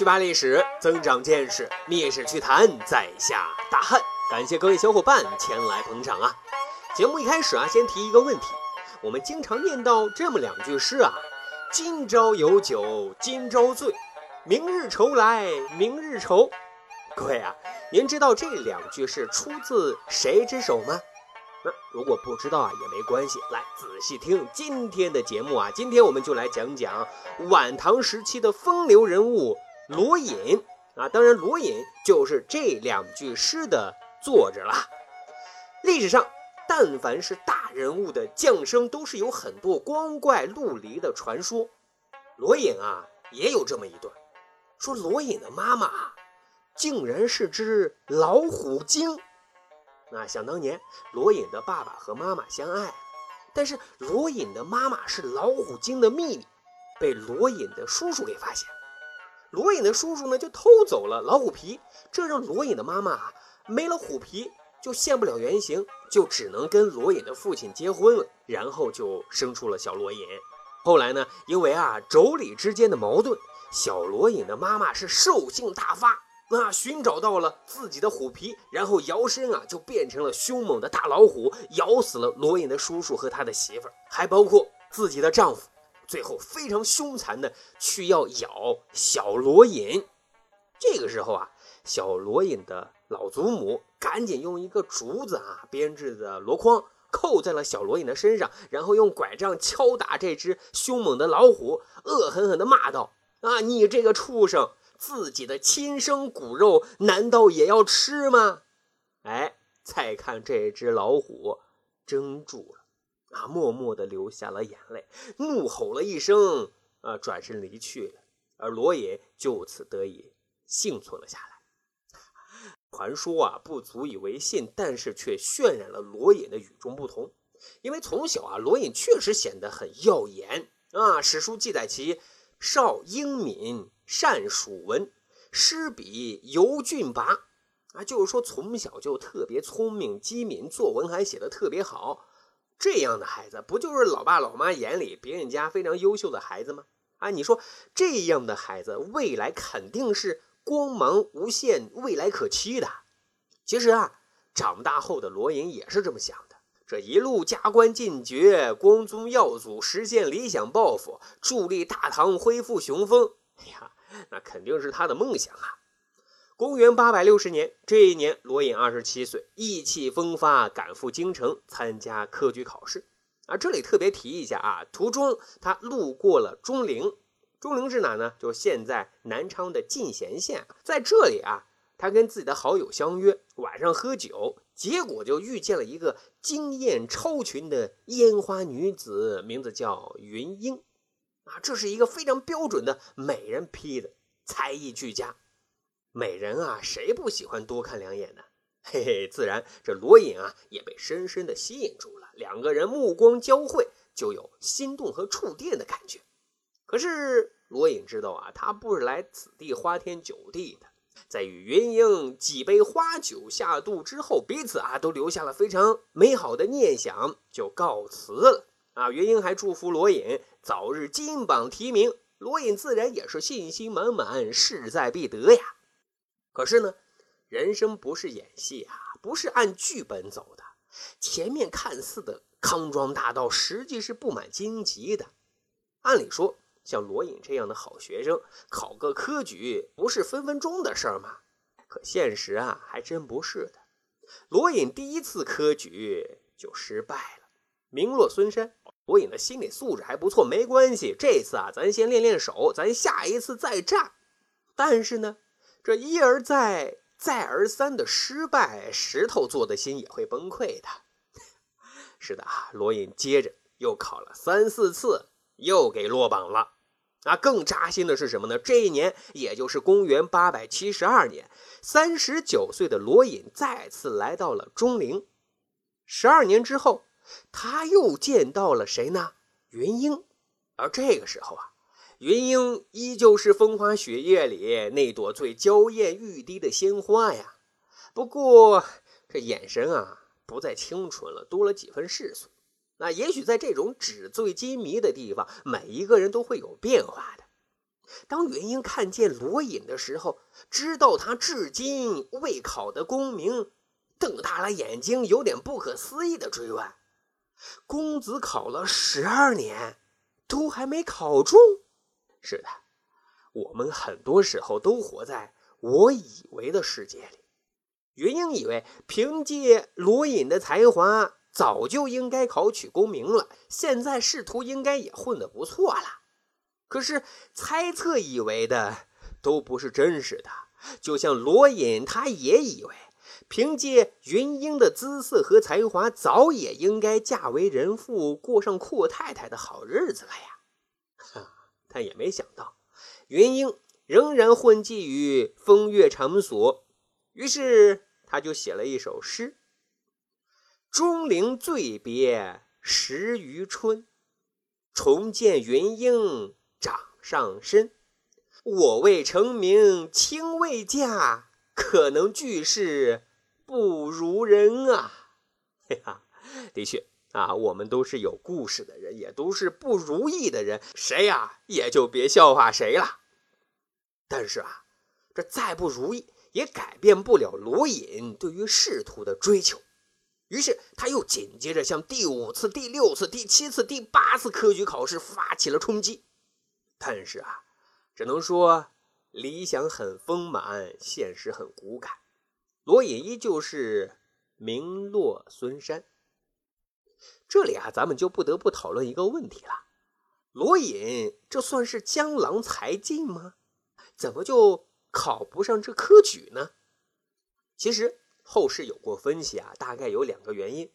去扒历史，增长见识，密史趣谈，在下大汉。感谢各位小伙伴前来捧场啊！节目一开始啊，先提一个问题：我们经常念到这么两句诗啊，“今朝有酒今朝醉，明日愁来明日愁。”各位啊，您知道这两句是出自谁之手吗？那如果不知道啊，也没关系，来仔细听今天的节目啊。今天我们就来讲讲晚唐时期的风流人物罗隐啊。当然，罗隐就是这两句诗的作者啦。历史上，但凡是大人物的降生，都是有很多光怪陆离的传说。罗隐啊，也有这么一段，说罗隐的妈妈竟然是只老虎精。那想当年，罗隐的爸爸和妈妈相爱，但是罗隐的妈妈是老虎精的秘密，被罗隐的叔叔给发现。罗隐的叔叔呢，就偷走了老虎皮，这让罗隐的妈妈没了虎皮就现不了原形，就只能跟罗隐的父亲结婚了，然后就生出了小罗隐。后来呢，因为啊妯娌之间的矛盾，小罗隐的妈妈是兽性大发。那寻找到了自己的虎皮，然后摇身啊，就变成了凶猛的大老虎，咬死了罗隐的叔叔和他的媳妇儿，还包括自己的丈夫。最后非常凶残的去要咬小罗隐。这个时候啊，小罗隐的老祖母赶紧用一个竹子啊编制的箩筐扣在了小罗隐的身上，然后用拐杖敲打这只凶猛的老虎，恶狠狠地骂道：“啊，你这个畜生！”自己的亲生骨肉难道也要吃吗？哎，再看这只老虎，怔住了，啊，默默地流下了眼泪，怒吼了一声，啊，转身离去了。而罗隐就此得以幸存了下来。传说啊，不足以为信，但是却渲染了罗隐的与众不同。因为从小啊，罗隐确实显得很耀眼啊。史书记载其少英敏。善属文，诗笔尤俊拔，啊，就是说从小就特别聪明机敏，作文还写的特别好。这样的孩子，不就是老爸老妈眼里别人家非常优秀的孩子吗？啊，你说这样的孩子未来肯定是光芒无限、未来可期的。其实啊，长大后的罗隐也是这么想的。这一路加官进爵，光宗耀祖，实现理想抱负，助力大唐恢复雄风。哎呀！那肯定是他的梦想啊！公元八百六十年，这一年，罗隐二十七岁，意气风发，赶赴京城参加科举考试。啊，这里特别提一下啊，途中他路过了钟陵，钟陵是哪呢？就现在南昌的进贤县。在这里啊，他跟自己的好友相约晚上喝酒，结果就遇见了一个惊艳超群的烟花女子，名字叫云英。啊，这是一个非常标准的美人坯子，才艺俱佳。美人啊，谁不喜欢多看两眼呢？嘿嘿，自然这罗隐啊也被深深的吸引住了。两个人目光交汇，就有心动和触电的感觉。可是罗隐知道啊，他不是来此地花天酒地的。在与云英几杯花酒下肚之后，彼此啊都留下了非常美好的念想，就告辞了。啊，云英还祝福罗隐。早日金榜题名，罗隐自然也是信心满满，势在必得呀。可是呢，人生不是演戏啊，不是按剧本走的。前面看似的康庄大道，实际是布满荆棘的。按理说，像罗隐这样的好学生，考个科举不是分分钟的事儿吗？可现实啊，还真不是的。罗隐第一次科举就失败了，名落孙山。罗隐的心理素质还不错，没关系。这次啊，咱先练练手，咱下一次再战。但是呢，这一而再、再而三的失败，石头做的心也会崩溃的。是的啊，罗隐接着又考了三四次，又给落榜了。啊，更扎心的是什么呢？这一年，也就是公元八百七十二年，三十九岁的罗隐再次来到了钟陵。十二年之后。他又见到了谁呢？云英，而这个时候啊，云英依旧是风花雪月里那朵最娇艳欲滴的鲜花呀。不过这眼神啊，不再清纯了，多了几分世俗。那也许在这种纸醉金迷的地方，每一个人都会有变化的。当云英看见罗隐的时候，知道他至今未考的功名，瞪大了眼睛，有点不可思议的追问：“公子考了十二年，都还没考中？”是的，我们很多时候都活在我以为的世界里。元英以为凭借罗隐的才华，早就应该考取功名了，现在仕途应该也混得不错了。可是猜测以为的都不是真实的，就像罗隐，他也以为凭借云英的姿色和才华，早也应该嫁为人妇，过上阔太太的好日子了呀。他也没想到，云英仍然混迹于风月场所，于是他就写了一首诗：“钟灵醉别十余春，重见云英。”掌上身，我未成名卿未嫁，可能俱是不如人啊！嘿哈，的确啊，我们都是有故事的人，也都是不如意的人，谁呀也就别笑话谁了。但是啊，这再不如意也改变不了罗隐对于仕途的追求。于是他又紧接着向第五次、第六次、第七次、第八次科举考试发起了冲击。但是啊，只能说理想很丰满，现实很骨感。罗隐依旧是名落孙山。这里啊，咱们就不得不讨论一个问题了：罗隐这算是江郎才尽吗？怎么就考不上这科举呢？其实后世有过分析啊，大概有两个原因。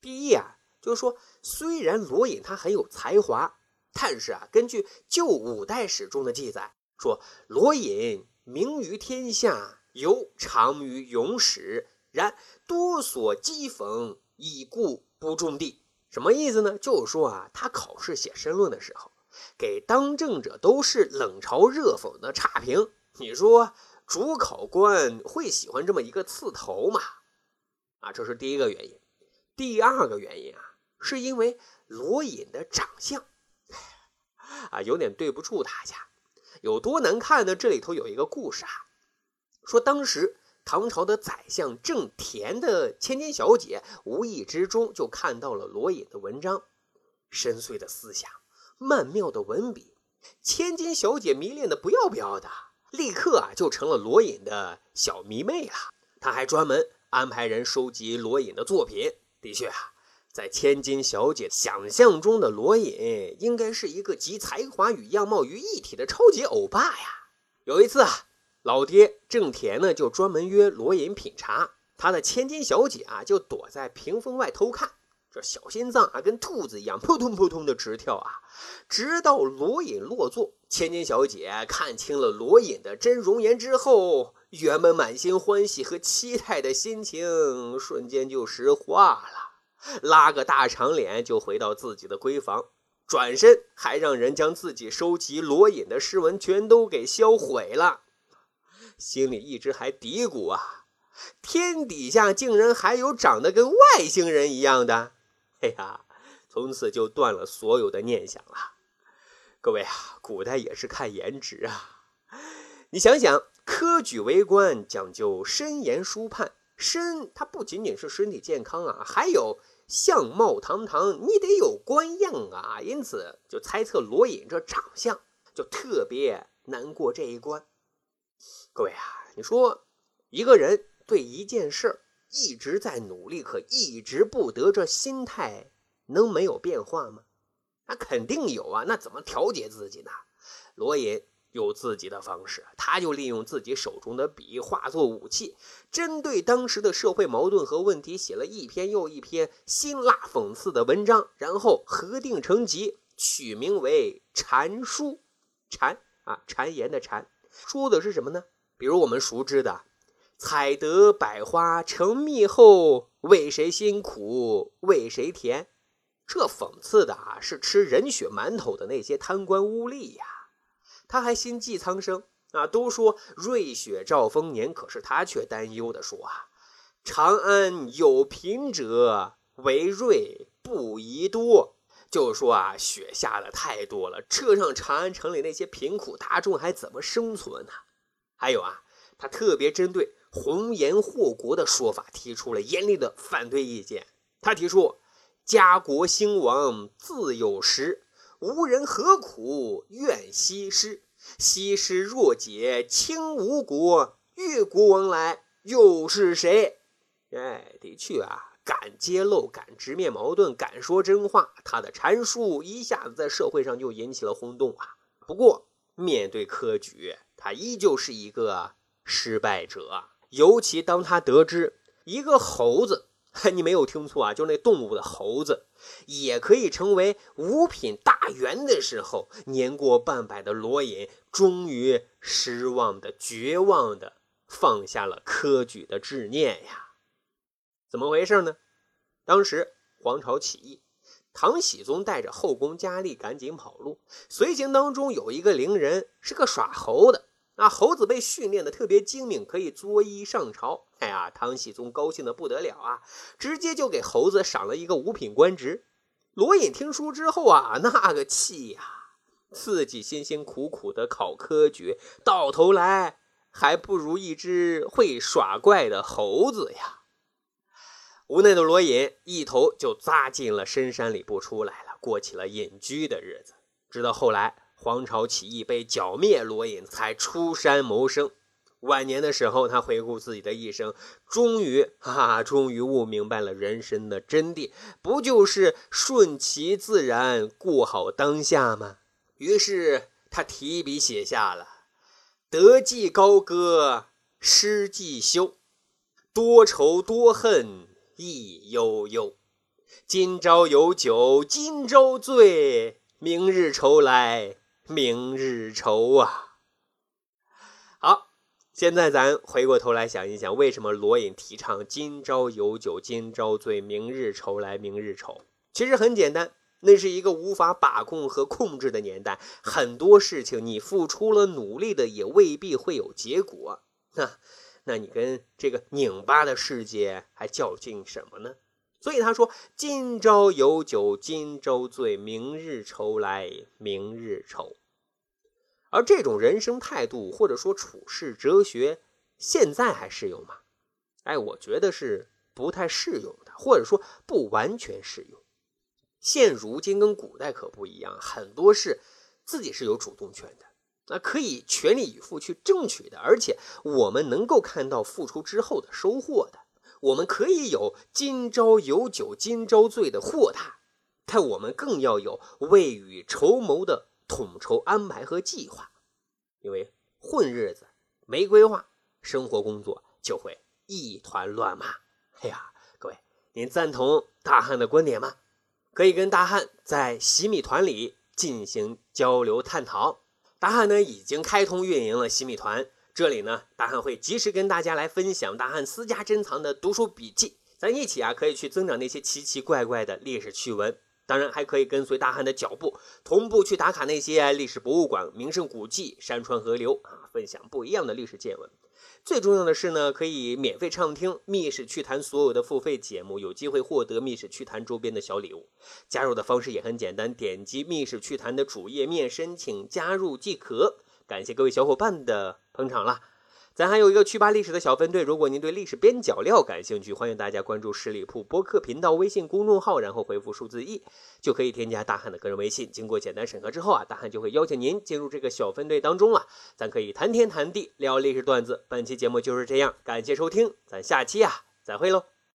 第一啊，就是说虽然罗隐他很有才华。但是啊，根据旧五代史中的记载，说罗隐名于天下，尤长于勇史，然多所讥讽，以故不中第。什么意思呢？就是说啊，他考试写申论的时候，给当政者都是冷嘲热讽的差评。你说主考官会喜欢这么一个刺头吗？啊，这是第一个原因。第二个原因啊，是因为罗隐的长相。啊，有点对不住大家，有多难看呢？这里头有一个故事啊，说当时唐朝的宰相郑田的千金小姐无意之中就看到了罗隐的文章，深邃的思想，曼妙的文笔，千金小姐迷恋的不要不要的，立刻啊就成了罗隐的小迷妹了。他还专门安排人收集罗隐的作品，的确啊。在千金小姐想象中的罗隐，应该是一个集才华与样貌于一体的超级欧巴呀。有一次啊，老爹郑田呢就专门约罗隐品茶，他的千金小姐啊就躲在屏风外偷看，这小心脏啊跟兔子一样扑通扑通的直跳啊。直到罗隐落座，千金小姐看清了罗隐的真容颜之后，原本满心欢喜和期待的心情瞬间就石化了。拉个大长脸就回到自己的闺房，转身还让人将自己收集罗隐的诗文全都给销毁了，心里一直还嘀咕啊，天底下竟然还有长得跟外星人一样的，嘿呀，从此就断了所有的念想了。各位啊，古代也是看颜值啊，你想想，科举为官讲究身颜舒盼。身，它不仅仅是身体健康啊，还有相貌堂堂，你得有官样啊。因此，就猜测罗隐这长相就特别难过这一关。各位啊，你说一个人对一件事一直在努力，可一直不得，这心态能没有变化吗？那肯定有啊。那怎么调节自己呢？罗隐。有自己的方式，他就利用自己手中的笔化作武器，针对当时的社会矛盾和问题，写了一篇又一篇辛辣讽刺的文章，然后合订成集，取名为《禅书》。禅啊，谗言的谗，说的是什么呢？比如我们熟知的“采得百花成蜜后，为谁辛苦为谁甜”，这讽刺的啊是吃人血馒头的那些贪官污吏呀。他还心系苍生啊！都说瑞雪兆丰年，可是他却担忧地说啊：“长安有贫者，为瑞不宜多。就说啊，雪下的太多了，车上长安城里那些贫苦大众还怎么生存呢？还有啊，他特别针对红颜祸国的说法提出了严厉的反对意见。他提出：“家国兴亡自有时，无人何苦怨西施？西施若解清吴国，越国往来又是谁？”哎，的确啊，敢揭露、敢直面矛盾、敢说真话，他的阐述一下子在社会上就引起了轰动啊。不过，面对科举，他依旧是一个失败者。尤其当他得知一个猴子，你没有听错啊，就那动物的猴子，也可以成为五品大员的时候，年过半百的罗隐终于失望的、绝望的放下了科举的执念呀。怎么回事呢？当时黄巢起义。唐僖宗带着后宫佳丽赶紧跑路，随行当中有一个伶人，是个耍猴的。那猴子被训练的特别精明，可以作揖上朝。哎呀，唐僖宗高兴的不得了啊，直接就给猴子赏了一个五品官职。罗隐听说之后啊，那个气呀，自己辛辛苦苦的考科举，到头来还不如一只会耍怪的猴子呀。无奈的罗隐一头就扎进了深山里不出来了，过起了隐居的日子。直到后来黄巢起义被剿灭，罗隐才出山谋生。晚年的时候，他回顾自己的一生，终于，哈哈，终于悟明白了人生的真谛，不就是顺其自然，过好当下吗？于是他提笔写下了“得既高歌，失既休，多愁多恨”。意悠悠，今朝有酒今朝醉，明日愁来明日愁啊！好，现在咱回过头来想一想，为什么罗隐提倡今朝有酒今朝醉，明日愁来明日愁？其实很简单，那是一个无法把控和控制的年代，很多事情你付出了努力的，也未必会有结果。那。那你跟这个拧巴的世界还较劲什么呢？所以他说：“今朝有酒今朝醉，明日愁来明日愁。”而这种人生态度或者说处世哲学，现在还适用吗？哎，我觉得是不太适用的，或者说不完全适用。现如今跟古代可不一样，很多事自己是有主动权的。那可以全力以赴去争取的，而且我们能够看到付出之后的收获的。我们可以有今朝有酒今朝醉的豁达，但我们更要有未雨绸缪的统筹安排和计划。因为混日子没规划，生活工作就会一团乱麻。哎呀，各位，您赞同大汉的观点吗？可以跟大汉在洗米团里进行交流探讨。大汉呢已经开通运营了洗米团，这里呢大汉会及时跟大家来分享大汉私家珍藏的读书笔记，咱一起啊可以去增长那些奇奇怪怪的历史趣闻，当然还可以跟随大汉的脚步，同步去打卡那些历史博物馆、名胜古迹、山川河流啊，分享不一样的历史见闻。最重要的是呢，可以免费畅听《密室趣谈》所有的付费节目，有机会获得《密室趣谈》周边的小礼物。加入的方式也很简单，点击《密室趣谈》的主页面申请加入即可。感谢各位小伙伴的捧场了。咱还有一个去吧历史的小分队，如果您对历史边角料感兴趣，欢迎大家关注十里铺播客频道微信公众号，然后回复数字一，就可以添加大汉的个人微信。经过简单审核之后啊，大汉就会邀请您进入这个小分队当中了，咱可以谈天谈地聊历史段子。本期节目就是这样，感谢收听，咱下期啊再会喽。